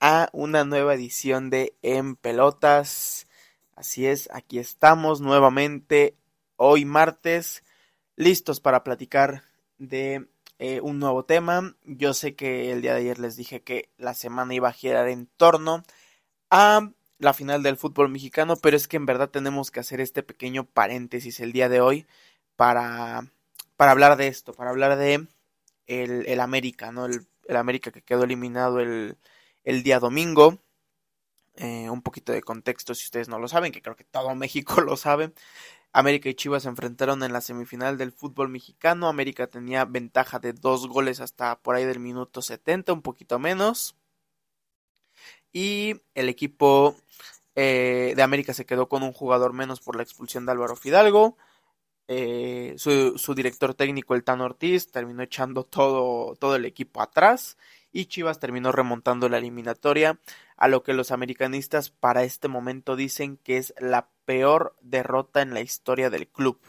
a una nueva edición de En Pelotas. Así es, aquí estamos nuevamente hoy martes, listos para platicar de eh, un nuevo tema. Yo sé que el día de ayer les dije que la semana iba a girar en torno a la final del fútbol mexicano, pero es que en verdad tenemos que hacer este pequeño paréntesis el día de hoy para, para hablar de esto, para hablar de el, el América, ¿no? El el América que quedó eliminado el, el día domingo. Eh, un poquito de contexto si ustedes no lo saben, que creo que todo México lo sabe. América y Chivas se enfrentaron en la semifinal del fútbol mexicano. América tenía ventaja de dos goles hasta por ahí del minuto 70, un poquito menos. Y el equipo eh, de América se quedó con un jugador menos por la expulsión de Álvaro Fidalgo. Eh, su, su, director técnico, el Tan Ortiz, terminó echando todo, todo el equipo atrás y Chivas terminó remontando la eliminatoria, a lo que los americanistas para este momento dicen que es la peor derrota en la historia del club.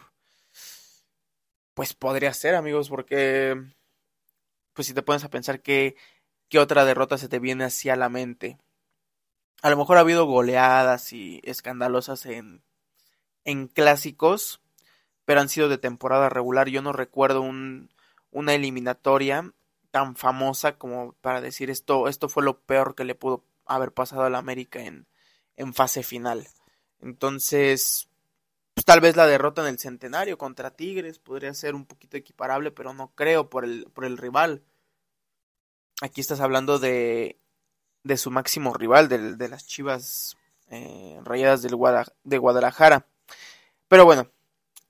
Pues podría ser, amigos, porque pues si te pones a pensar que qué otra derrota se te viene hacia la mente. A lo mejor ha habido goleadas y escandalosas en, en clásicos, pero han sido de temporada regular. Yo no recuerdo un, una eliminatoria tan famosa como para decir esto, esto fue lo peor que le pudo haber pasado a la América en, en fase final. Entonces, pues, tal vez la derrota en el centenario contra Tigres podría ser un poquito equiparable, pero no creo por el, por el rival. Aquí estás hablando de, de su máximo rival, de, de las Chivas eh, Rayadas del de Guadalajara. Pero bueno,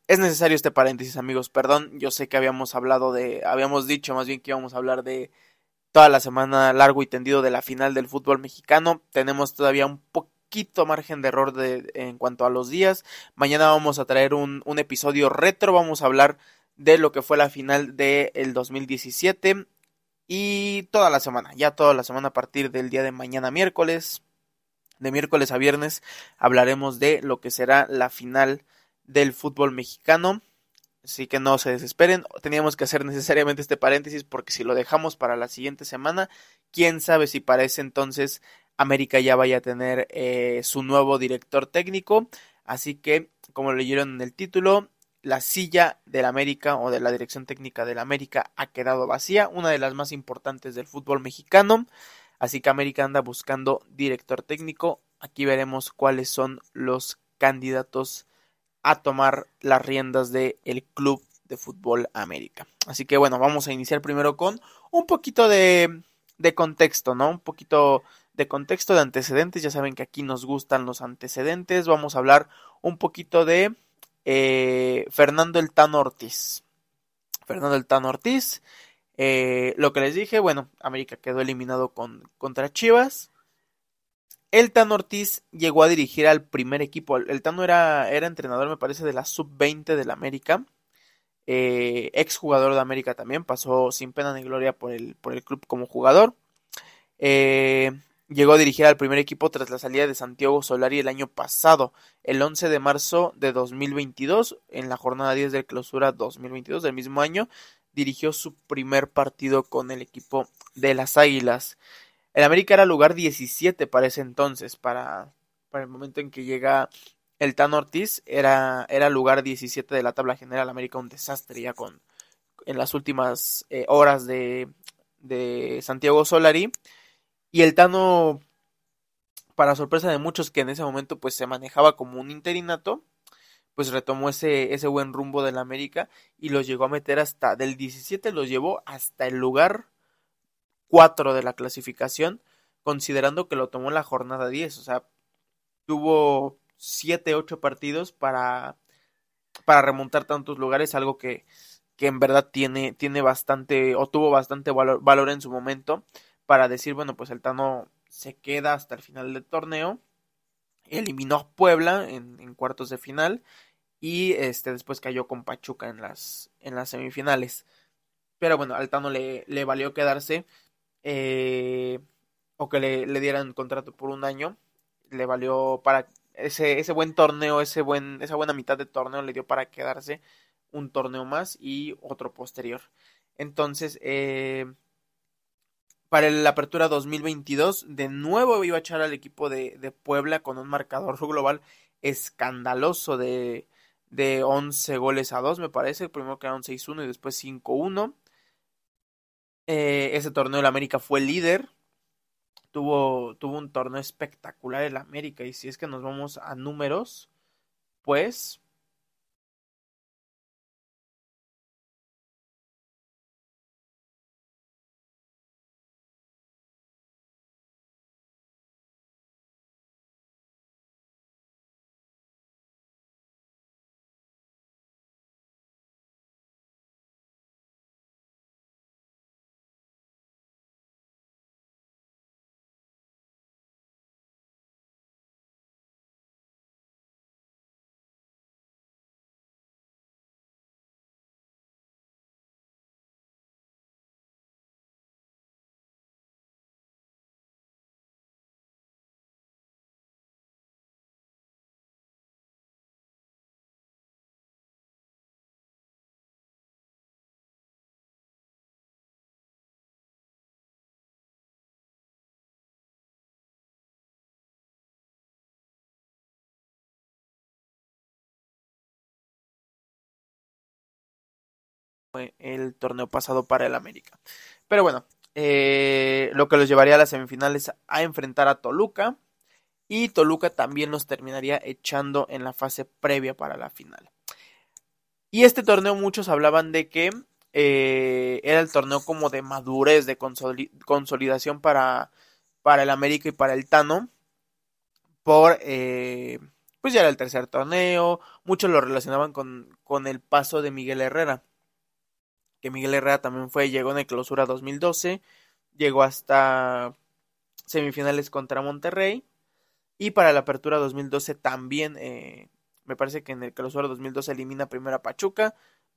es necesario este paréntesis, amigos. Perdón, yo sé que habíamos hablado de, habíamos dicho más bien que íbamos a hablar de toda la semana largo y tendido de la final del fútbol mexicano. Tenemos todavía un poquito margen de error de, en cuanto a los días. Mañana vamos a traer un, episodio retro. Vamos a hablar de lo que fue la final del el 2017 y toda la semana, ya toda la semana a partir del día de mañana miércoles, de miércoles a viernes, hablaremos de lo que será la final del fútbol mexicano. Así que no se desesperen. Teníamos que hacer necesariamente este paréntesis porque si lo dejamos para la siguiente semana, quién sabe si para ese entonces América ya vaya a tener eh, su nuevo director técnico. Así que, como leyeron en el título, la silla del América o de la dirección técnica del América ha quedado vacía, una de las más importantes del fútbol mexicano. Así que América anda buscando director técnico. Aquí veremos cuáles son los candidatos a tomar las riendas del el Club de Fútbol América. Así que bueno, vamos a iniciar primero con un poquito de, de contexto, ¿no? Un poquito de contexto de antecedentes. Ya saben que aquí nos gustan los antecedentes. Vamos a hablar un poquito de eh, Fernando el Tano Ortiz. Fernando el Tano Ortiz. Eh, lo que les dije, bueno, América quedó eliminado con, contra Chivas. El Tano Ortiz llegó a dirigir al primer equipo. El Tano era, entrenador, me parece, de la sub-20 del América. Eh, ex jugador de América también. Pasó sin pena ni gloria por el, club como jugador. Eh, llegó a dirigir al primer equipo tras la salida de Santiago Solari el año pasado, el 11 de marzo de 2022, en la jornada 10 de clausura 2022 del mismo año, dirigió su primer partido con el equipo de las Águilas. El América era lugar 17 para ese entonces, para, para el momento en que llega el Tan Ortiz, era, era lugar 17 de la tabla general. América un desastre ya con en las últimas eh, horas de, de Santiago Solari. Y el Tano, para sorpresa de muchos que en ese momento pues se manejaba como un interinato, pues retomó ese, ese buen rumbo del América y los llegó a meter hasta, del 17 los llevó hasta el lugar 4 de la clasificación, considerando que lo tomó la jornada 10, o sea, tuvo 7, 8 partidos para, para remontar tantos lugares, algo que, que en verdad tiene, tiene bastante, o tuvo bastante valor, valor en su momento, para decir, bueno, pues el Tano se queda hasta el final del torneo, eliminó a Puebla en, en cuartos de final, y este después cayó con Pachuca en las, en las semifinales. Pero bueno, al Tano le, le valió quedarse eh, o que le, le, dieran contrato por un año. Le valió para ese, ese buen torneo, ese buen, esa buena mitad de torneo le dio para quedarse un torneo más y otro posterior. Entonces, eh, para la apertura 2022, de nuevo iba a echar al equipo de, de Puebla con un marcador global escandaloso de de 11 goles a 2, me parece. Primero quedaron 6-1 y después 5-1. Eh, ese torneo el América fue líder. Tuvo, tuvo un torneo espectacular el América. Y si es que nos vamos a números, pues el torneo pasado para el América. Pero bueno, eh, lo que los llevaría a las semifinales a enfrentar a Toluca. Y Toluca también los terminaría echando en la fase previa para la final. Y este torneo muchos hablaban de que eh, era el torneo como de madurez, de consolidación para, para el América y para el Tano. Por, eh, pues ya era el tercer torneo. Muchos lo relacionaban con, con el paso de Miguel Herrera que Miguel Herrera también fue, llegó en el clausura 2012, llegó hasta semifinales contra Monterrey y para la apertura 2012 también, eh, me parece que en el clausura 2012 elimina primero a Pachuca,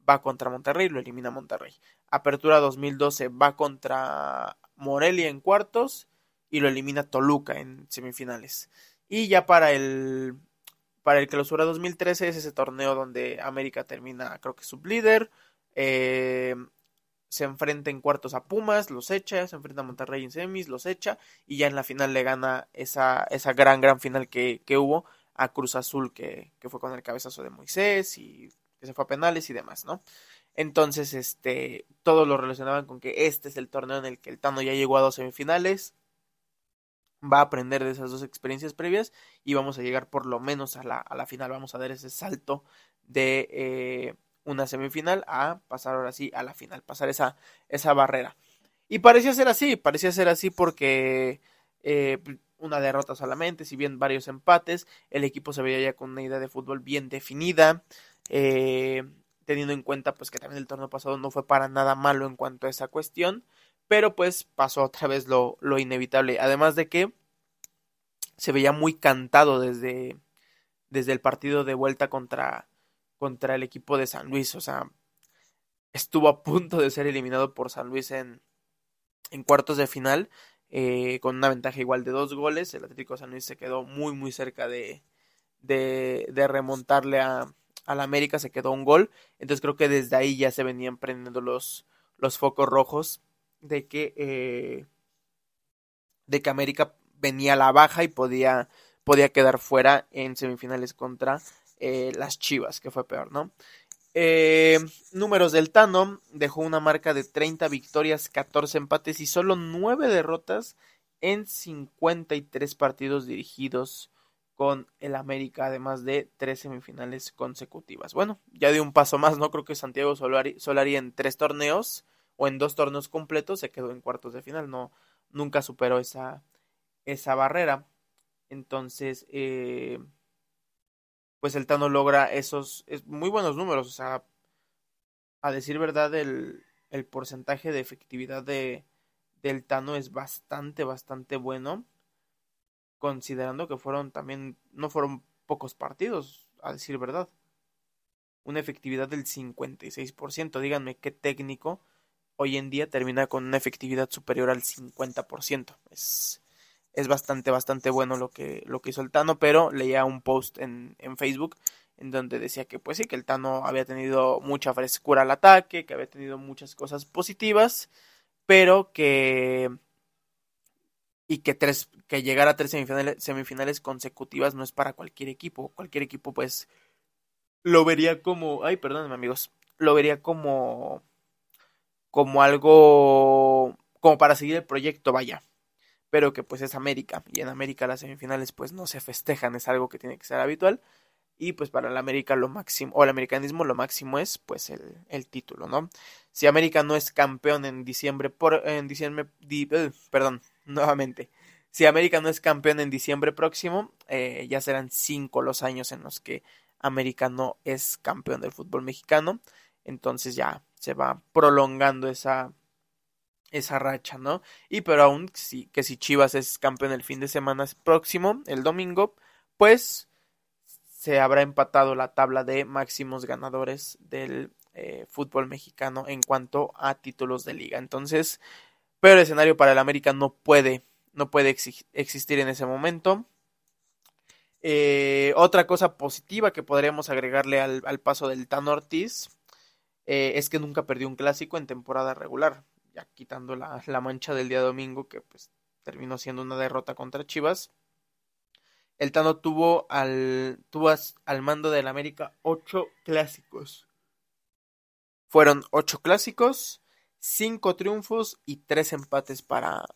va contra Monterrey, lo elimina Monterrey. Apertura 2012 va contra Morelia en cuartos y lo elimina Toluca en semifinales. Y ya para el para el clausura 2013 es ese torneo donde América termina creo que sublíder, eh, se enfrenta en cuartos a Pumas, los echa, se enfrenta a Monterrey en semis, los echa, y ya en la final le gana esa, esa gran, gran final que, que hubo a Cruz Azul, que, que, fue con el cabezazo de Moisés y que se fue a penales y demás, ¿no? Entonces, este, todos lo relacionaban con que este es el torneo en el que el Tano ya llegó a dos semifinales, va a aprender de esas dos experiencias previas y vamos a llegar por lo menos a la, a la final, vamos a dar ese salto de... Eh, una semifinal a pasar ahora sí a la final, pasar esa, esa barrera. Y parecía ser así, parecía ser así porque eh, una derrota solamente, si bien varios empates, el equipo se veía ya con una idea de fútbol bien definida, eh, teniendo en cuenta pues que también el torneo pasado no fue para nada malo en cuanto a esa cuestión, pero pues pasó otra vez lo, lo inevitable, además de que se veía muy cantado desde, desde el partido de vuelta contra, contra el equipo de San Luis. O sea, estuvo a punto de ser eliminado por San Luis en, en cuartos de final. eh, con una ventaja igual de dos goles. El Atlético San Luis se quedó muy, muy cerca de, de, de remontarle a, la América, se quedó un gol. Entonces creo que desde ahí ya se venían prendiendo los, los focos rojos de que, eh, de que América venía a la baja y podía, podía quedar fuera en semifinales contra eh, las Chivas, que fue peor, ¿no? Eh, números del Tano dejó una marca de 30 victorias, 14 empates y solo 9 derrotas en 53 partidos dirigidos con el América, además de tres semifinales consecutivas. Bueno, ya dio un paso más, ¿no? Creo que Santiago Solari, Solari en tres torneos o en dos torneos completos se quedó en cuartos de final, no, nunca superó esa, esa barrera. Entonces, eh, pues el Tano logra esos muy buenos números. O sea, a decir verdad, el, el porcentaje de efectividad de, del Tano es bastante, bastante bueno. Considerando que fueron también, no fueron pocos partidos, a decir verdad. Una efectividad del 56%. Díganme qué técnico hoy en día termina con una efectividad superior al 50%. Es, es bastante, bastante bueno lo que, lo que hizo el Tano, pero leía un post en, en Facebook en donde decía que pues sí, que el Tano había tenido mucha frescura al ataque, que había tenido muchas cosas positivas, pero que y que tres que llegar a tres semifinales, semifinales consecutivas no es para cualquier equipo, cualquier equipo pues lo vería como, ay, perdónenme amigos, lo vería como como algo como para seguir el proyecto, vaya pero que pues es América y en América las semifinales pues no se festejan, es algo que tiene que ser habitual y pues para el América lo máximo o el americanismo lo máximo es pues el, el título, ¿no? Si América no es campeón en diciembre por en diciembre eh, perdón, nuevamente. Si América no es campeón en diciembre próximo, eh, ya serán cinco los años en los que América no es campeón del fútbol mexicano. Entonces ya se va prolongando esa, esa racha, ¿no? Y pero aún sí, que si Chivas es campeón el fin de semana próximo, el domingo, pues se habrá empatado la tabla de máximos ganadores del eh, fútbol mexicano en cuanto a títulos de liga. Entonces, pero el escenario para el América no puede, no puede existir en ese momento. Eh, otra cosa positiva que podríamos agregarle al, paso del Tan Ortiz eh, es que nunca perdió un clásico en temporada regular ya quitando la, la mancha del día domingo, que pues terminó siendo una derrota contra Chivas. El Tano tuvo al, tuvo al mando del América ocho clásicos. Fueron ocho clásicos, cinco triunfos y tres empates para,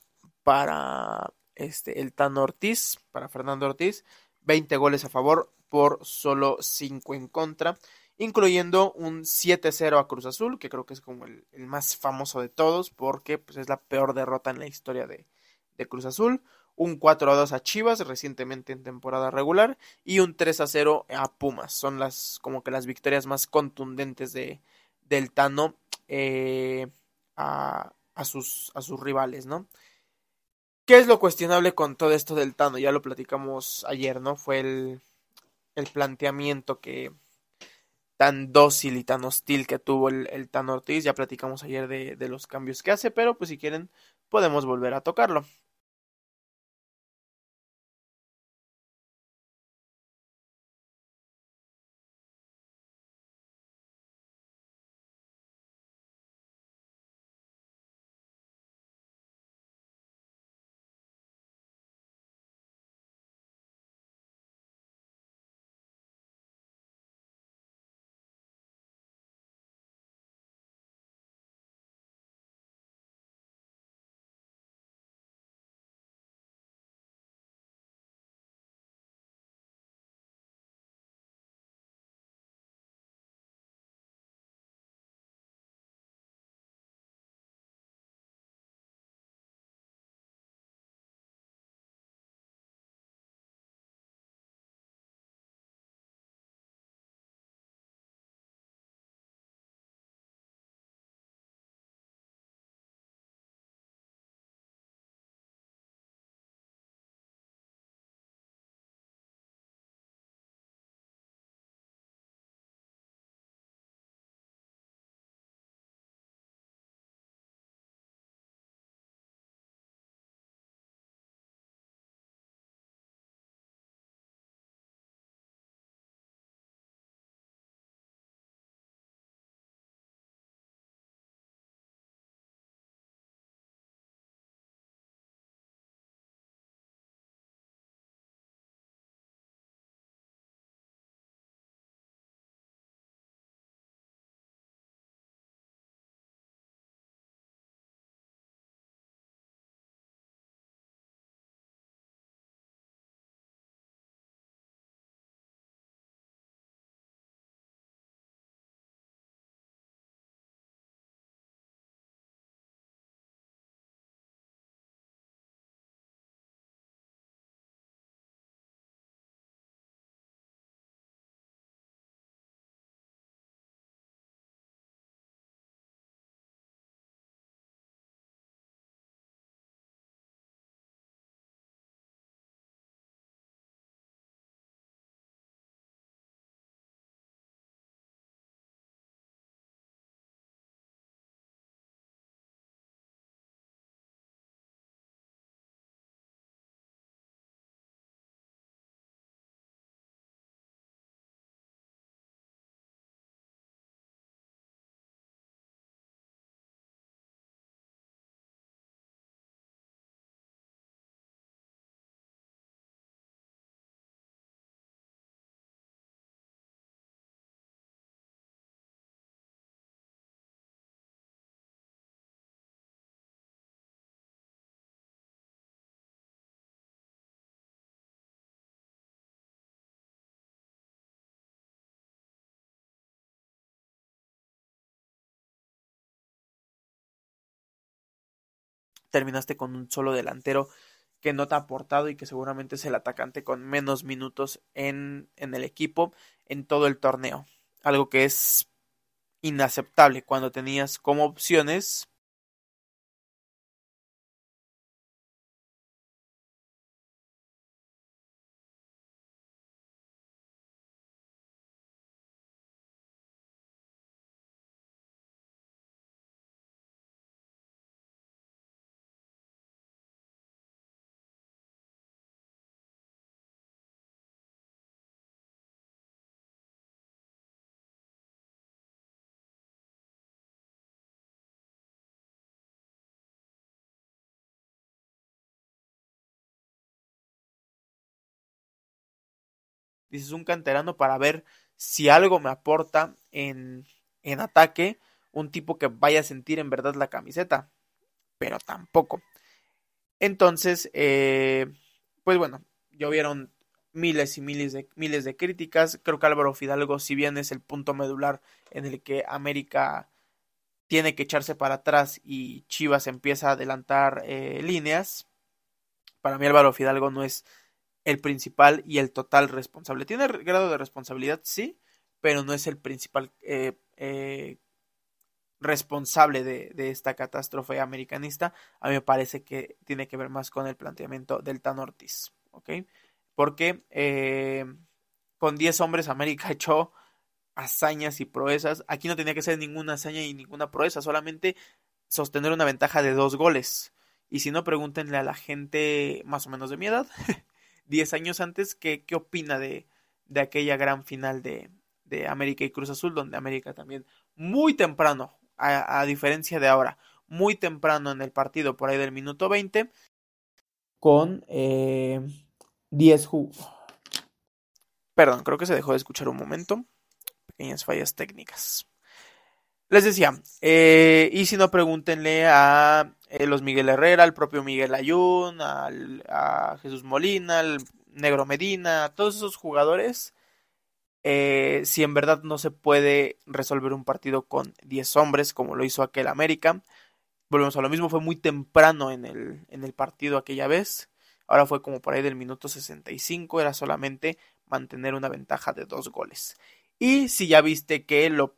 para este, el Tano Ortiz, para Fernando Ortiz. 20 goles a favor por solo 5 en contra incluyendo un 7-0 a Cruz Azul, que creo que es como el, más famoso de todos, porque pues, es la peor derrota en la historia de, Cruz Azul, un 4-2 a Chivas recientemente en temporada regular y un 3-0 a Pumas. Son las como que las victorias más contundentes de, del Tano eh, a, a, sus, a sus rivales, ¿no? ¿Qué es lo cuestionable con todo esto del Tano? Ya lo platicamos ayer, ¿no? Fue el, el planteamiento que, tan dócil y tan hostil que tuvo el, el Tan Ortiz. Ya platicamos ayer de, de los cambios que hace, pero pues si quieren podemos volver a tocarlo. Terminaste con un solo delantero que no te ha aportado y que seguramente es el atacante con menos minutos en, en el equipo en todo el torneo. Algo que es inaceptable cuando tenías como opciones dices un canterano para ver si algo me aporta en, en ataque, un tipo que vaya a sentir en verdad la camiseta, pero tampoco. Entonces, eh, pues bueno, llovieron miles y miles de, miles de críticas. Creo que Álvaro Fidalgo, si bien es el punto medular en el que América tiene que echarse para atrás y Chivas empieza a adelantar eh, líneas, para mí Álvaro Fidalgo no es el principal y el total responsable. Tiene grado de responsabilidad, sí, pero no es el principal eh, eh, responsable de, esta catástrofe americanista. A mí me parece que tiene que ver más con el planteamiento del Tan Ortiz, ¿ok? Porque eh, con 10 hombres América echó hazañas y proezas. Aquí no tenía que ser ninguna hazaña y ninguna proeza, solamente sostener una ventaja de dos goles. Y si no, pregúntenle a la gente más o menos de mi edad 10 años antes, ¿qué, qué opina de, de aquella gran final de, de América y Cruz Azul, donde América también muy temprano, a, diferencia de ahora, muy temprano en el partido, por ahí del minuto 20, con eh, 10 Perdón, creo que se dejó de escuchar un momento. Pequeñas fallas técnicas. Les decía, eh, y si no, pregúntenle a eh, los Miguel Herrera, al propio Miguel Ayun, al, a Jesús Molina, al Negro Medina, todos esos jugadores, eh, si en verdad no se puede resolver un partido con 10 hombres como lo hizo aquel América. Volvemos a lo mismo, fue muy temprano en el, en el partido aquella vez. Ahora fue como por ahí del minuto 65, era solamente mantener una ventaja de dos goles. Y si ya viste que lo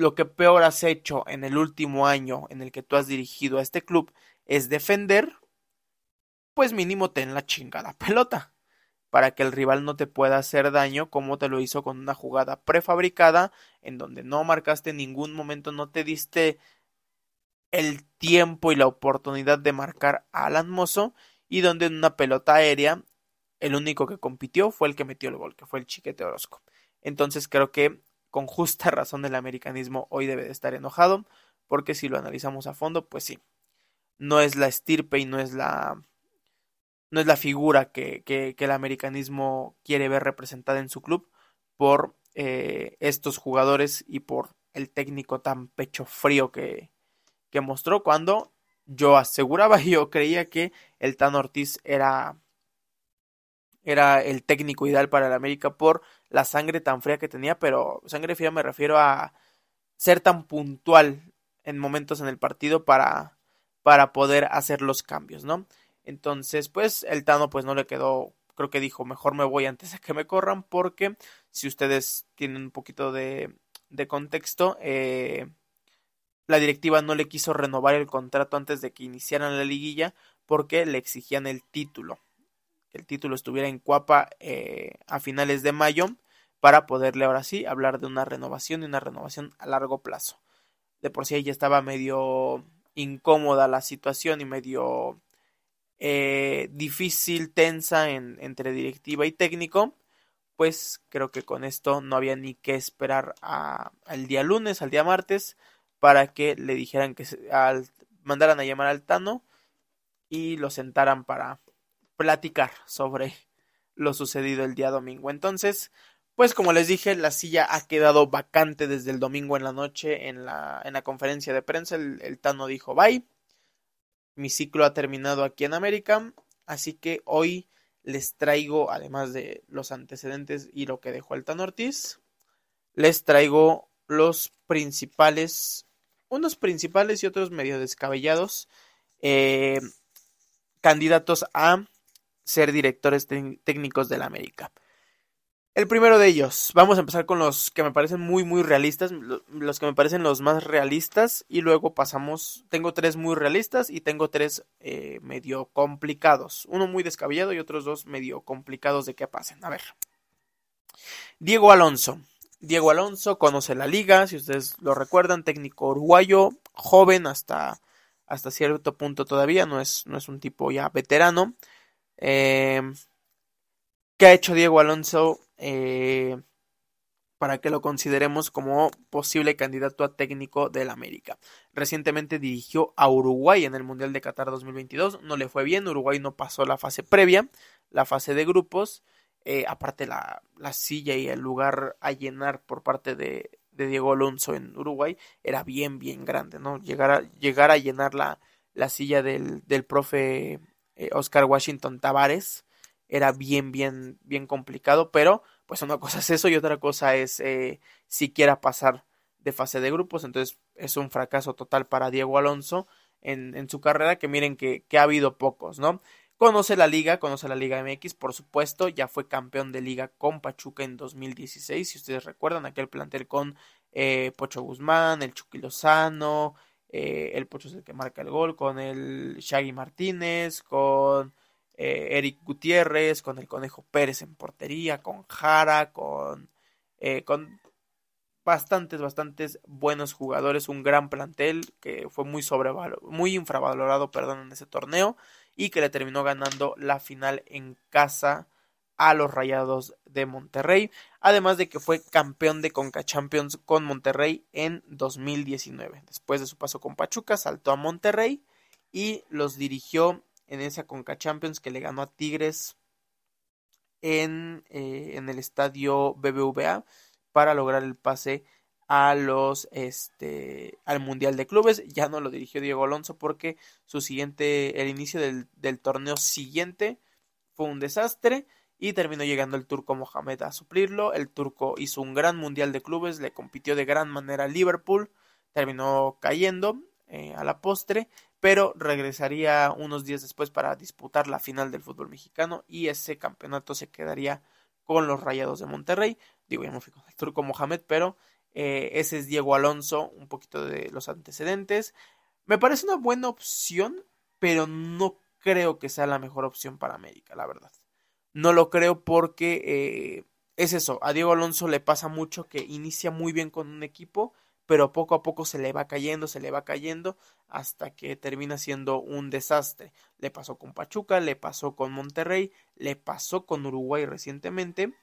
lo que peor has hecho en el último año en el que tú has dirigido a este club es defender, pues mínimo ten la chingada pelota para que el rival no te pueda hacer daño como te lo hizo con una jugada prefabricada en donde no marcaste en ningún momento, no te diste el tiempo y la oportunidad de marcar a Alan Mozo y donde en una pelota aérea el único que compitió fue el que metió el gol, que fue el Chiquete Orozco. Entonces creo que con justa razón el americanismo hoy debe de estar enojado, porque si lo analizamos a fondo, pues sí, no es la estirpe y no es la no es la figura que, el americanismo quiere ver representada en su club por eh, estos jugadores y por el técnico tan pecho frío que, que mostró cuando yo aseguraba y yo creía que el Tan Ortiz era era el técnico ideal para el América por la sangre tan fría que tenía, pero sangre fría me refiero a ser tan puntual en momentos en el partido para, para poder hacer los cambios, ¿no? Entonces, pues el Tano pues no le quedó, creo que dijo, mejor me voy antes de que me corran, porque si ustedes tienen un poquito de, de contexto, eh, la directiva no le quiso renovar el contrato antes de que iniciaran la liguilla porque le exigían el título el título estuviera en Cuapa eh, a finales de mayo para poderle ahora sí hablar de una renovación y una renovación a largo plazo. De por sí ya estaba medio incómoda la situación y medio eh, difícil, tensa en, entre directiva y técnico, pues creo que con esto no había ni que esperar al día lunes, al día martes, para que le dijeran que al, mandaran a llamar al Tano y lo sentaran para platicar sobre lo sucedido el día domingo. Entonces, pues como les dije, la silla ha quedado vacante desde el domingo en la noche en la, en la conferencia de prensa. El, Tano dijo bye. Mi ciclo ha terminado aquí en América. Así que hoy les traigo, además de los antecedentes y lo que dejó el Tano Ortiz, les traigo los principales, unos principales y otros medio descabellados eh, candidatos a ser directores técnicos del América. El primero de ellos, vamos a empezar con los que me parecen muy muy realistas, los que me parecen los más realistas y luego pasamos, tengo tres muy realistas y tengo tres eh, medio complicados, uno muy descabellado y otros dos medio complicados de que pasen. A ver, Diego Alonso, Diego Alonso conoce la liga, si ustedes lo recuerdan, técnico uruguayo, joven hasta, hasta cierto punto todavía, no es, no es un tipo ya veterano. Eh, ¿Qué ha hecho Diego Alonso eh, para que lo consideremos como posible candidato a técnico del América? Recientemente dirigió a Uruguay en el Mundial de Qatar 2022, no le fue bien, Uruguay no pasó la fase previa, la fase de grupos, eh, aparte la, la, silla y el lugar a llenar por parte de, de, Diego Alonso en Uruguay era bien, bien grande, ¿no? Llegar a, llegar a llenar la, la silla del, del profe eh, Oscar Washington Tavares era bien, bien, bien complicado, pero pues una cosa es eso y otra cosa es eh, siquiera pasar de fase de grupos, entonces es un fracaso total para Diego Alonso en, en su carrera, que miren que, que, ha habido pocos, ¿no? Conoce la liga, conoce la Liga MX, por supuesto, ya fue campeón de liga con Pachuca en 2016, si ustedes recuerdan, aquel plantel con eh, Pocho Guzmán, el Chucky Lozano, eh, el Pocho es el que marca el gol, con el Shaggy Martínez, con eh, Eric Gutiérrez, con el Conejo Pérez en portería, con Jara, con, eh, con bastantes, bastantes buenos jugadores, un gran plantel que fue muy sobrevalorado, muy infravalorado, perdón, en ese torneo y que le terminó ganando la final en casa a los Rayados de Monterrey, además de que fue campeón de Conca Champions con Monterrey en 2019. Después de su paso con Pachuca, saltó a Monterrey y los dirigió en esa Conca Champions que le ganó a Tigres en, eh, en el estadio BBVA para lograr el pase a los este al mundial de clubes ya no lo dirigió Diego Alonso porque su siguiente el inicio del, del torneo siguiente fue un desastre y terminó llegando el turco Mohamed a suplirlo el turco hizo un gran mundial de clubes le compitió de gran manera a Liverpool terminó cayendo eh, a la postre pero regresaría unos días después para disputar la final del fútbol mexicano y ese campeonato se quedaría con los Rayados de Monterrey. Digo, ya me fui con el turco Mohamed, pero eh, ese es Diego Alonso, un poquito de los antecedentes. Me parece una buena opción, pero no creo que sea la mejor opción para América, la verdad. No lo creo porque eh, es eso, a Diego Alonso le pasa mucho que inicia muy bien con un equipo, pero poco a poco se le va cayendo, se le va cayendo, hasta que termina siendo un desastre. Le pasó con Pachuca, le pasó con Monterrey, le pasó con Uruguay recientemente,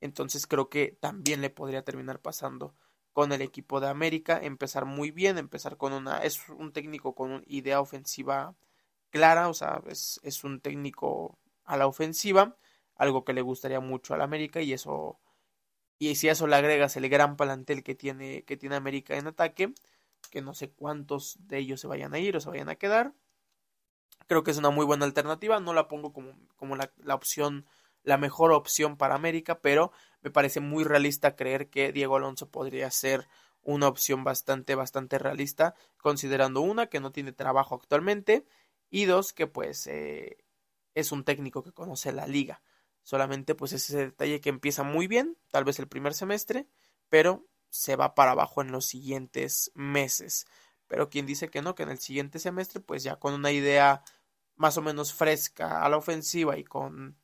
entonces creo que también le podría terminar pasando con el equipo de América, empezar muy bien, empezar con una, es un técnico con una idea ofensiva clara, o sea, es, es un técnico a la ofensiva, algo que le gustaría mucho al América y eso y si a eso le agregas el gran plantel que tiene, que tiene América en ataque, que no sé cuántos de ellos se vayan a ir o se vayan a quedar, creo que es una muy buena alternativa. No la pongo como, como la, la opción, la mejor opción para América, pero me parece muy realista creer que Diego Alonso podría ser una opción bastante, bastante realista, considerando una, que no tiene trabajo actualmente, y dos, que pues eh, es un técnico que conoce la liga. Solamente pues ese detalle que empieza muy bien, tal vez el primer semestre, pero se va para abajo en los siguientes meses. Pero quien dice que no, que en el siguiente semestre, pues ya con una idea más o menos fresca a la ofensiva y con,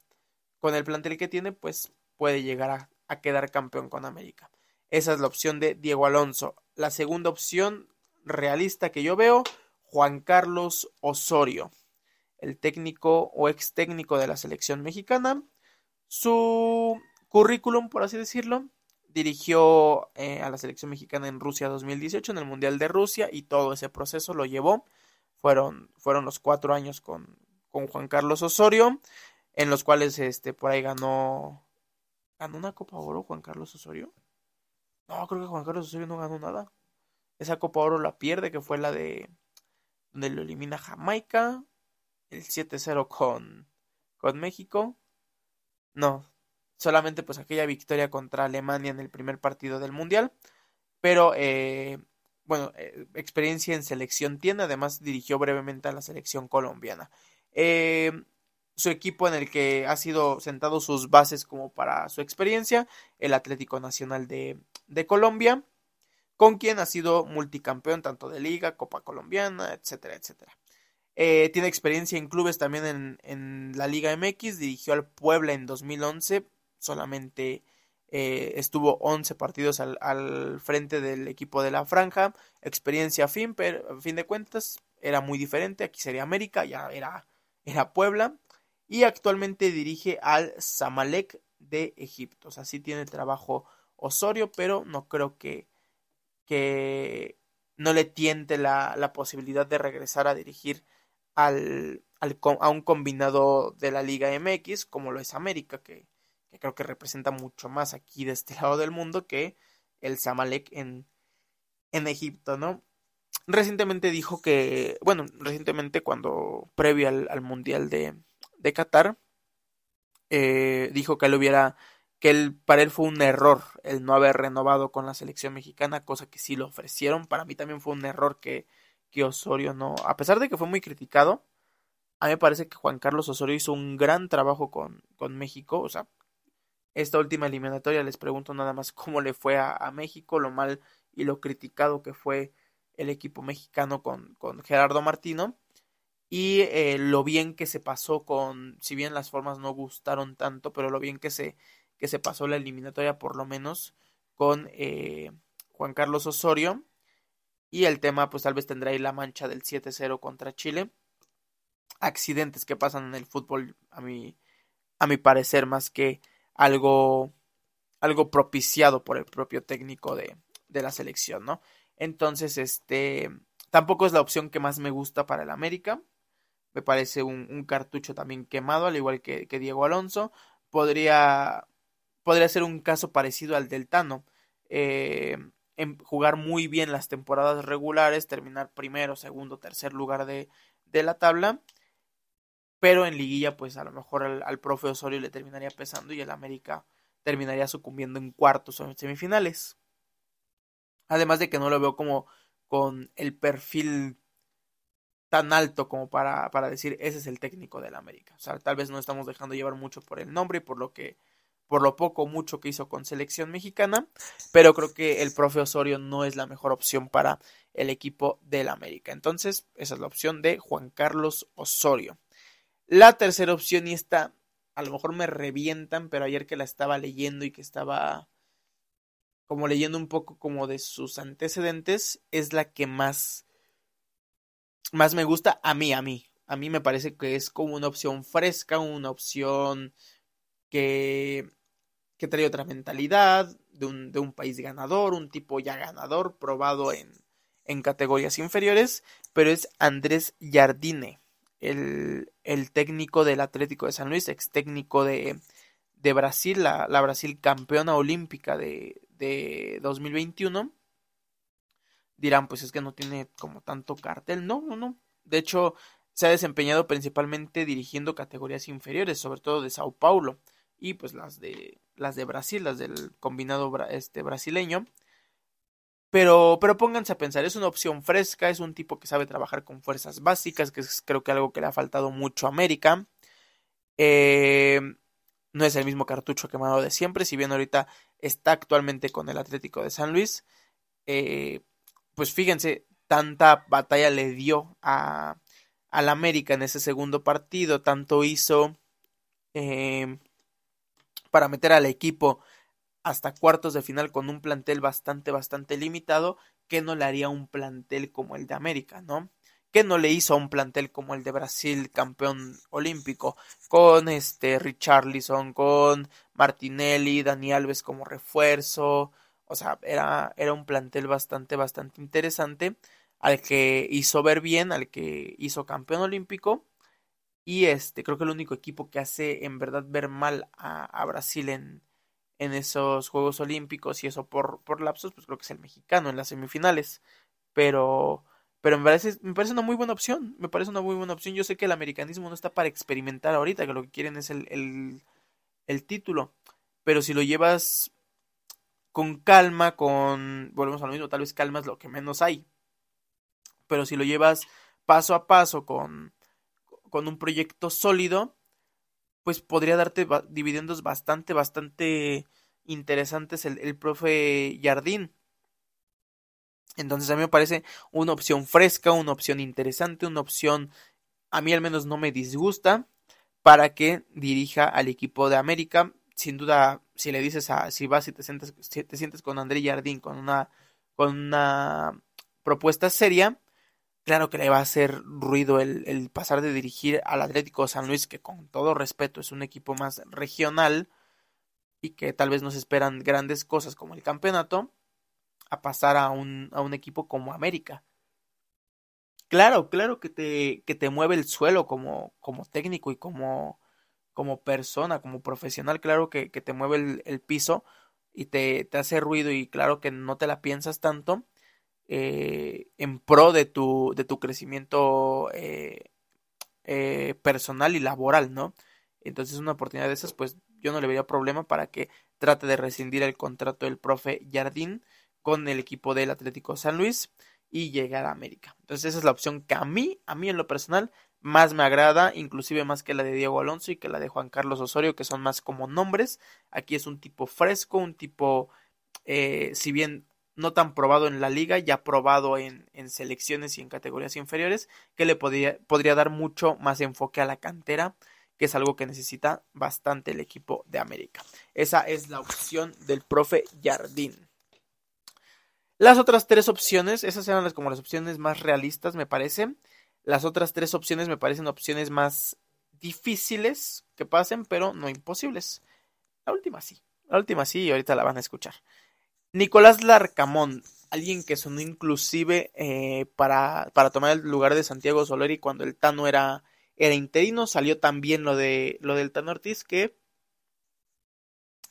con el plantel que tiene, pues puede llegar a quedar campeón con América. Esa es la opción de Diego Alonso. La segunda opción realista que yo veo, Juan Carlos Osorio, el técnico o ex técnico de la selección mexicana, su currículum, por así decirlo, dirigió eh, a la selección mexicana en Rusia 2018, en el Mundial de Rusia, y todo ese proceso lo llevó. Fueron, fueron los cuatro años con, con Juan Carlos Osorio, en los cuales este, por ahí ganó. ¿Ganó una Copa Oro Juan Carlos Osorio? No, creo que Juan Carlos Osorio no ganó nada. Esa Copa Oro la pierde, que fue la de. donde lo elimina Jamaica. El 7-0 con, con México. No, solamente pues aquella victoria contra Alemania en el primer partido del Mundial. Pero, eh, bueno, eh, experiencia en selección tiene, además dirigió brevemente a la selección colombiana. Eh, su equipo en el que ha sido sentado sus bases como para su experiencia, el Atlético Nacional de, de Colombia, con quien ha sido multicampeón tanto de liga, Copa Colombiana, etcétera, etcétera. Eh, tiene experiencia en clubes también en, en, la Liga MX, dirigió al Puebla en 2011, solamente eh, estuvo 11 partidos al, al, frente del equipo de la franja, experiencia a fin, pero a fin de cuentas era muy diferente, aquí sería América, ya era, era Puebla, y actualmente dirige al Zamalek de Egipto. O sea, sí tiene trabajo Osorio, pero no creo que, que no le tiente la, la posibilidad de regresar a dirigir al, al, a un combinado de la Liga MX, como lo es América, que, que, creo que representa mucho más aquí de este lado del mundo que el Zamalek en, en Egipto, ¿no? Recientemente dijo que, bueno, recientemente cuando, previo al, al Mundial de, de Qatar, eh, dijo que él hubiera, que él, para él fue un error el no haber renovado con la selección mexicana, cosa que sí lo ofrecieron. Para mí también fue un error que, que Osorio no, a pesar de que fue muy criticado, a mí me parece que Juan Carlos Osorio hizo un gran trabajo con, con México, o sea, esta última eliminatoria les pregunto nada más cómo le fue a, a México, lo mal y lo criticado que fue el equipo mexicano con, con Gerardo Martino y eh, lo bien que se pasó con, si bien las formas no gustaron tanto, pero lo bien que se, que se pasó la eliminatoria por lo menos con eh, Juan Carlos Osorio. Y el tema pues tal vez tendrá ahí la mancha del 7-0 contra Chile. Accidentes que pasan en el fútbol a mi, a mi parecer más que algo, algo propiciado por el propio técnico de, de la selección, ¿no? Entonces, este, tampoco es la opción que más me gusta para el América me parece un, cartucho también quemado, al igual que, que Diego Alonso. Podría, podría ser un caso parecido al del Tano. Eh, en jugar muy bien las temporadas regulares, terminar primero, segundo, tercer lugar de, de la tabla. Pero en liguilla, pues a lo mejor al, al, profe Osorio le terminaría pesando y el América terminaría sucumbiendo en cuartos o en semifinales. Además de que no lo veo como con el perfil tan alto como para, para decir ese es el técnico del América. O sea, tal vez no estamos dejando llevar mucho por el nombre y por lo que por lo poco mucho que hizo con selección mexicana, pero creo que el profe Osorio no es la mejor opción para el equipo del América. Entonces, esa es la opción de Juan Carlos Osorio. La tercera opción, y esta a lo mejor me revientan, pero ayer que la estaba leyendo y que estaba como leyendo un poco como de sus antecedentes, es la que más más me gusta a mí, a mí. A mí me parece que es como una opción fresca, una opción que, que trae otra mentalidad, de un, de un país ganador, un tipo ya ganador, probado en, en categorías inferiores, pero es Andrés Jardine, el, el técnico del Atlético de San Luis, ex técnico de, de Brasil, la, la Brasil campeona olímpica de, de 2021 dirán, pues es que no tiene como tanto cartel. No, no, no. De hecho, se ha desempeñado principalmente dirigiendo categorías inferiores, sobre todo de Sao Paulo y pues las de las de Brasil, las del combinado este brasileño. Pero, pero pónganse a pensar, es una opción fresca, es un tipo que sabe trabajar con fuerzas básicas, que es creo que algo que le ha faltado mucho a América. Eh, no es el mismo cartucho quemado de siempre, si bien ahorita está actualmente con el Atlético de San Luis. Eh, pues fíjense, tanta batalla le dio a al América en ese segundo partido, tanto hizo eh, para meter al equipo hasta cuartos de final con un plantel bastante, bastante limitado, que no le haría un plantel como el de América, ¿no? Que no le hizo a un plantel como el de Brasil, campeón olímpico, con este Richarlison, con Martinelli, Dani Alves como refuerzo, o sea, era, era un plantel bastante, bastante interesante, al que hizo ver bien, al que hizo campeón olímpico. Y este, creo que el único equipo que hace en verdad ver mal a, Brasil en, en esos Juegos Olímpicos y eso por, por lapsos, pues creo que es el mexicano en las semifinales. Pero, pero me parece, me parece una muy buena opción. Me parece una muy buena opción. Yo sé que el americanismo no está para experimentar ahorita, que lo que quieren es el, el, el título. Pero si lo llevas con calma, con, volvemos a lo mismo, tal vez calma es lo que menos hay. Pero si lo llevas paso a paso con, con un proyecto sólido, pues podría darte dividendos bastante, bastante interesantes el, profe Jardín. Entonces a mí me parece una opción fresca, una opción interesante, una opción a mí al menos no me disgusta para que dirija al equipo de América. Sin duda, si le dices a si vas y te sientes, te sientes con André Jardín con una, con una propuesta seria, claro que le va a hacer ruido el, el pasar de dirigir al Atlético San Luis, que con todo respeto es un equipo más regional y que tal vez nos esperan grandes cosas como el campeonato, a pasar a un, a un equipo como América. Claro, claro que te, que te mueve el suelo como, como técnico y como, como persona, como profesional, claro que, que te mueve el, el piso y te, te, hace ruido y claro que no te la piensas tanto eh, en pro de tu, de tu crecimiento eh, eh, personal y laboral, ¿no? Entonces una oportunidad de esas, pues yo no le vería problema para que trate de rescindir el contrato del profe Jardín con el equipo del Atlético San Luis y llegar a América. Entonces esa es la opción que a mí, a mí en lo personal, más me agrada, inclusive más que la de Diego Alonso y que la de Juan Carlos Osorio, que son más como nombres. Aquí es un tipo fresco, un tipo, eh, si bien no tan probado en la liga, ya probado en, en selecciones y en categorías inferiores, que le podría, podría dar mucho más enfoque a la cantera, que es algo que necesita bastante el equipo de América. Esa es la opción del profe Jardín. Las otras tres opciones, esas eran las, como las opciones más realistas, me parece. Las otras tres opciones me parecen opciones más difíciles que pasen, pero no imposibles. La última sí. La última sí y ahorita la van a escuchar. Nicolás Larcamón, alguien que sonó inclusive eh, para, para tomar el lugar de Santiago Soleri cuando el Tano era, era interino. Salió también lo, de, lo del Tano Ortiz que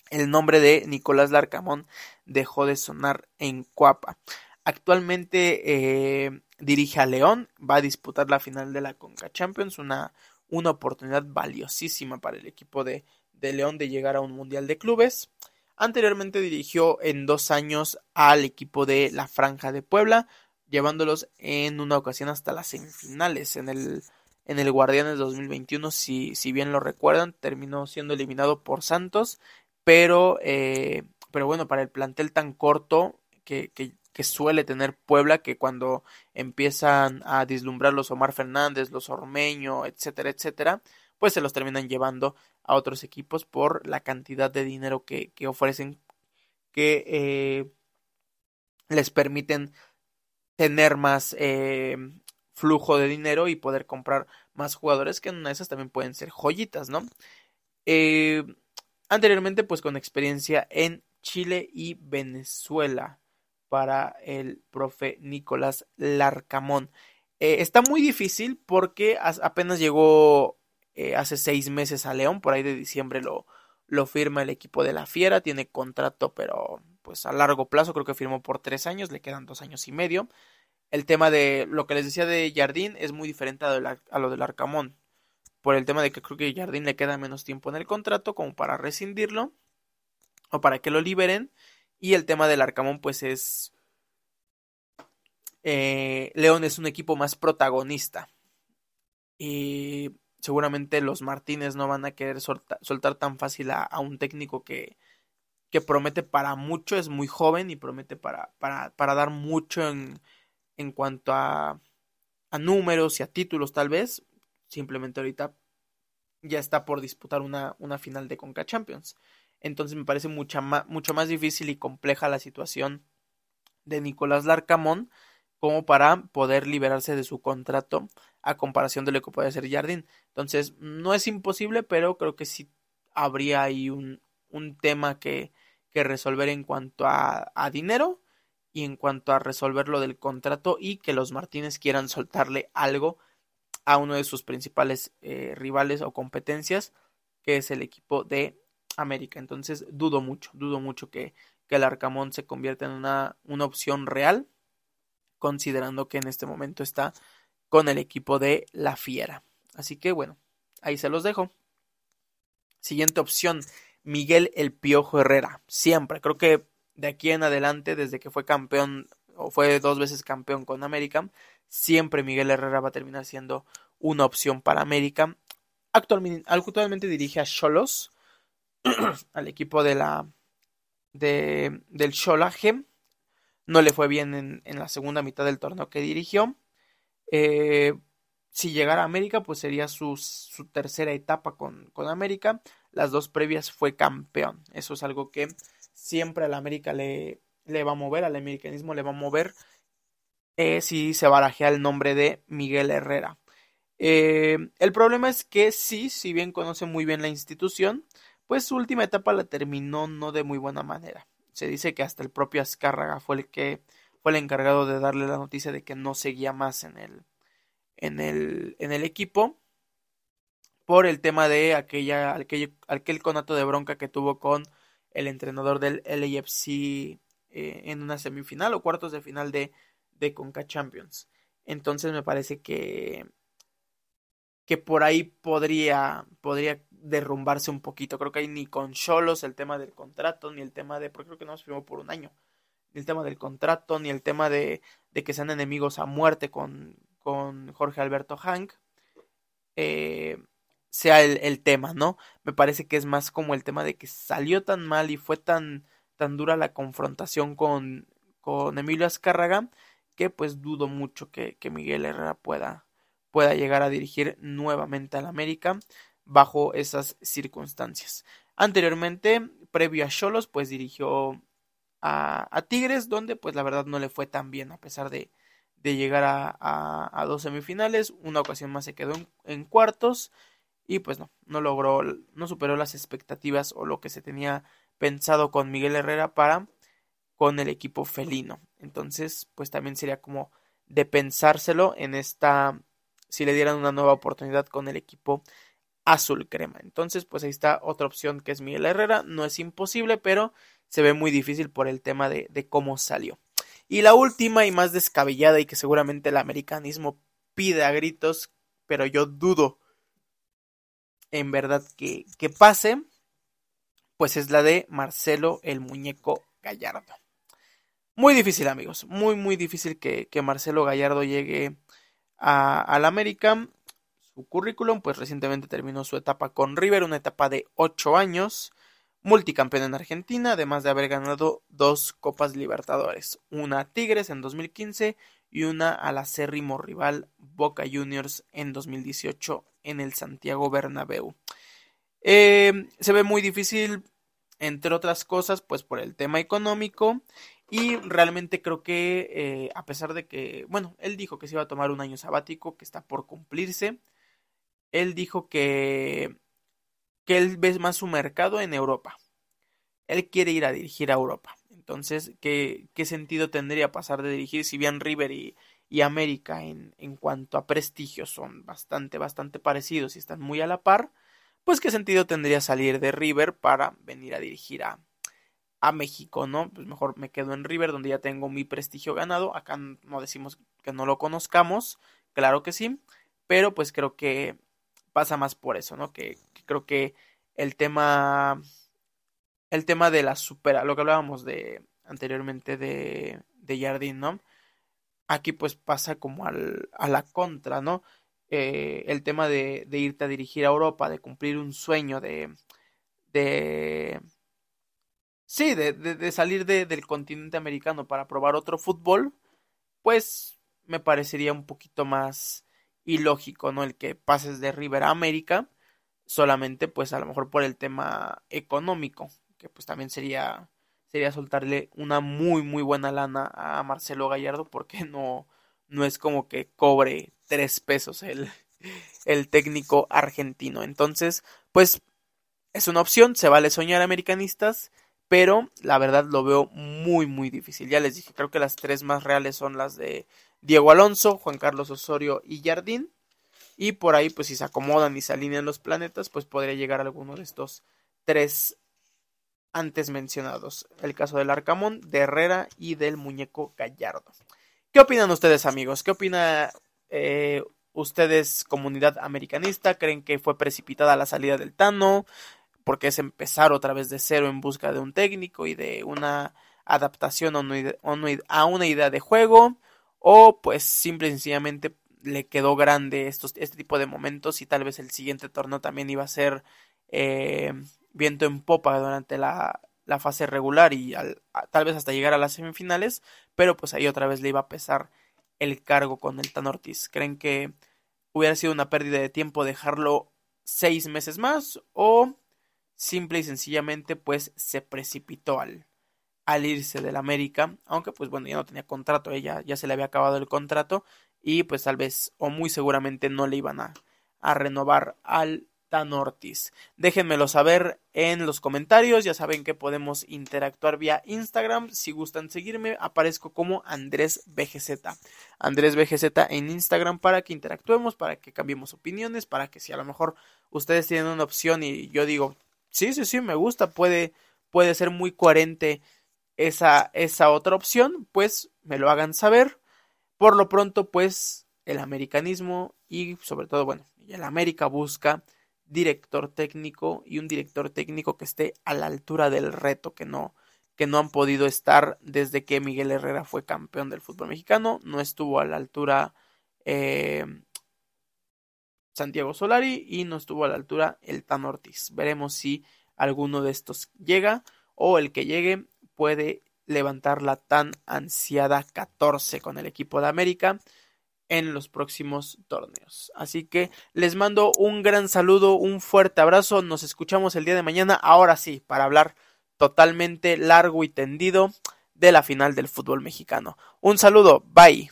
el nombre de Nicolás Larcamón dejó de sonar en Cuapa. Actualmente eh, dirige a León, va a disputar la final de la Conca Champions, una, una oportunidad valiosísima para el equipo de, de León de llegar a un Mundial de Clubes. Anteriormente dirigió en dos años al equipo de la Franja de Puebla, llevándolos en una ocasión hasta las semifinales en el, en el Guardianes 2021, si, si bien lo recuerdan, terminó siendo eliminado por Santos pero, eh, pero bueno, para el plantel tan corto que, que, que, suele tener Puebla, que cuando empiezan a dislumbrar los Omar Fernández, los Ormeño, etcétera, etcétera, pues se los terminan llevando a otros equipos por la cantidad de dinero que, ofrecen, que eh, les permiten tener más eh, flujo de dinero y poder comprar más jugadores que en una de esas también pueden ser joyitas, ¿no? Eh, Anteriormente, pues con experiencia en Chile y Venezuela para el profe Nicolás Larcamón. Está muy difícil porque apenas llegó eh, hace seis meses a León, por ahí de diciembre lo, lo firma el equipo de la Fiera, tiene contrato pero pues a largo plazo, creo que firmó por tres años, le quedan dos años y medio. El tema de lo que les decía de Jardín es muy diferente a, lo del Arcamón por el tema de que creo que Jardín le queda menos tiempo en el contrato como para rescindirlo o para que lo liberen y el tema del Arcamón pues es eh, León es un equipo más protagonista y seguramente los Martínez no van a querer soltar tan fácil a, un técnico que, que promete para mucho, es muy joven y promete para, para, para dar mucho en, en cuanto a, a números y a títulos tal vez, simplemente ahorita ya está por disputar una, una final de Conca Champions. Entonces me parece mucha mucho más difícil y compleja la situación de Nicolás Larcamón como para poder liberarse de su contrato a comparación de lo que puede hacer Jardín. Entonces, no es imposible, pero creo que sí habría ahí un, un tema que, que, resolver en cuanto a, a, dinero y en cuanto a resolver lo del contrato y que los Martínez quieran soltarle algo a uno de sus principales eh, rivales o competencias, que es el equipo de América. Entonces dudo mucho, dudo mucho que, que el Arcamón se convierta en una, una opción real, considerando que en este momento está con el equipo de La Fiera. Así que bueno, ahí se los dejo. Siguiente opción, Miguel El Piojo Herrera. Siempre, creo que de aquí en adelante, desde que fue campeón o fue dos veces campeón con América, siempre Miguel Herrera va a terminar siendo una opción para América. Actualmente, dirige a Cholos, al equipo de la de, del Cholaje. No le fue bien en, en, la segunda mitad del torneo que dirigió. Eh, si llegara a América, pues sería su, tercera etapa con, con, América. Las dos previas fue campeón. Eso es algo que siempre a la América le, le va a mover, al americanismo le va a mover eh, si se barajea el nombre de Miguel Herrera. Eh, el problema es que sí, si bien conoce muy bien la institución, pues su última etapa la terminó no de muy buena manera. Se dice que hasta el propio Azcárraga fue el que fue el encargado de darle la noticia de que no seguía más en el, en el, en el equipo por el tema de aquella, aquel, aquel conato de bronca que tuvo con el entrenador del LAFC eh, en una semifinal o cuartos de final de, de Conca Champions. Entonces me parece que que por ahí podría podría derrumbarse un poquito. Creo que hay ni con Cholos el tema del contrato, ni el tema de, porque creo que no nos firmó por un año, el tema del contrato, ni el tema de, de que sean enemigos a muerte con, con Jorge Alberto Hank, eh, sea el, tema, ¿no? Me parece que es más como el tema de que salió tan mal y fue tan, tan dura la confrontación con, con Emilio Azcárraga que pues dudo mucho que, que Miguel Herrera pueda, pueda llegar a dirigir nuevamente al América bajo esas circunstancias. Anteriormente, previo a Cholos, pues dirigió a, Tigres, donde pues la verdad no le fue tan bien, a pesar de, de llegar a, a, a, dos semifinales, una ocasión más se quedó en, en, cuartos y pues no, no logró, no superó las expectativas o lo que se tenía pensado con Miguel Herrera para con el equipo felino. Entonces, pues también sería como de pensárselo en esta, si le dieran una nueva oportunidad con el equipo azul crema. Entonces, pues ahí está otra opción que es Miguel Herrera. No es imposible, pero se ve muy difícil por el tema de, cómo salió. Y la última y más descabellada y que seguramente el americanismo pide a gritos, pero yo dudo en verdad que, que pase, pues es la de Marcelo el Muñeco Gallardo. Muy difícil amigos, muy muy difícil que, que Marcelo Gallardo llegue a, al América su currículum, pues recientemente terminó su etapa con River, una etapa de 8 años, multicampeón en Argentina, además de haber ganado dos Copas Libertadores, una a Tigres en 2015 y una al acérrimo rival Boca Juniors en 2018 en el Santiago Bernabéu. Eh, se ve muy difícil, entre otras cosas, pues por el tema económico y realmente creo que eh, a pesar de que, bueno, él dijo que se iba a tomar un año sabático que está por cumplirse, él dijo que, que él ve más su mercado en Europa. Él quiere ir a dirigir a Europa. Entonces, ¿qué, qué sentido tendría pasar de dirigir si bien River y, América en, en, cuanto a prestigio son bastante, bastante parecidos y están muy a la par? Pues qué sentido tendría salir de River para venir a dirigir a, a México, ¿no? Pues mejor me quedo en River donde ya tengo mi prestigio ganado. Acá no decimos que no lo conozcamos, claro que sí, pero pues creo que pasa más por eso, ¿no? Que, creo que el tema, el tema de la supera, lo que hablábamos de anteriormente de, de Jardín, ¿no? Aquí pues pasa como al, a la contra, ¿no? Eh, el tema de, de, irte a dirigir a Europa, de cumplir un sueño, de... de sí, de, de, de salir del continente americano para probar otro fútbol, pues me parecería un poquito más ilógico, ¿no? El que pases de River a América, solamente pues a lo mejor por el tema económico, que pues también sería sería soltarle una muy muy buena lana a Marcelo Gallardo porque no no es como que cobre tres pesos el, el técnico argentino. Entonces, pues es una opción, se vale soñar americanistas, pero la verdad lo veo muy muy difícil. Ya les dije, creo que las tres más reales son las de Diego Alonso, Juan Carlos Osorio y Jardín. Y por ahí, pues si se acomodan y se alinean los planetas, pues podría llegar alguno de estos tres antes mencionados. El caso del Arcamón, de Herrera y del muñeco Gallardo. ¿Qué opinan ustedes, amigos? ¿Qué opina eh, ustedes, comunidad americanista? ¿Creen que fue precipitada la salida del Tano? Porque es empezar otra vez de cero en busca de un técnico y de una adaptación a una idea de juego o pues simple y sencillamente le quedó grande estos, este tipo de momentos y tal vez el siguiente torneo también iba a ser eh, viento en popa durante la, la fase regular y tal vez hasta llegar a las semifinales, pero pues ahí otra vez le iba a pesar el cargo con el Tan Ortiz. ¿Creen que hubiera sido una pérdida de tiempo dejarlo seis meses más o simple y sencillamente pues se precipitó al, al irse del América, aunque pues bueno ya no tenía contrato, ella ya se le había acabado el contrato y pues tal vez o muy seguramente no le iban a, a renovar al Tan Ortiz. Déjenmelo saber en los comentarios. Ya saben que podemos interactuar vía Instagram. Si gustan seguirme, aparezco como Andrés BGZ. Andrés BGZ en Instagram para que interactuemos, para que cambiemos opiniones, para que si a lo mejor ustedes tienen una opción y yo digo, sí, sí, sí, me gusta, puede, puede ser muy coherente esa, esa otra opción, pues me lo hagan saber. Por lo pronto, pues el americanismo y sobre todo, bueno, el América busca director técnico y un director técnico que esté a la altura del reto que no que no han podido estar desde que Miguel Herrera fue campeón del fútbol mexicano no estuvo a la altura eh, Santiago Solari y no estuvo a la altura el Tan Ortiz veremos si alguno de estos llega o el que llegue puede levantar la tan ansiada 14 con el equipo de América en los próximos torneos. Así que les mando un gran saludo, un fuerte abrazo. Nos escuchamos el día de mañana, ahora sí, para hablar totalmente largo y tendido de la final del fútbol mexicano. Un saludo, bye.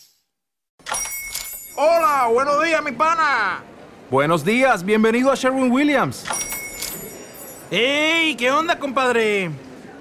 Hola, buenos días, mi pana. Buenos días, bienvenido a Sherwin Williams. ¡Ey! ¿Qué onda, compadre?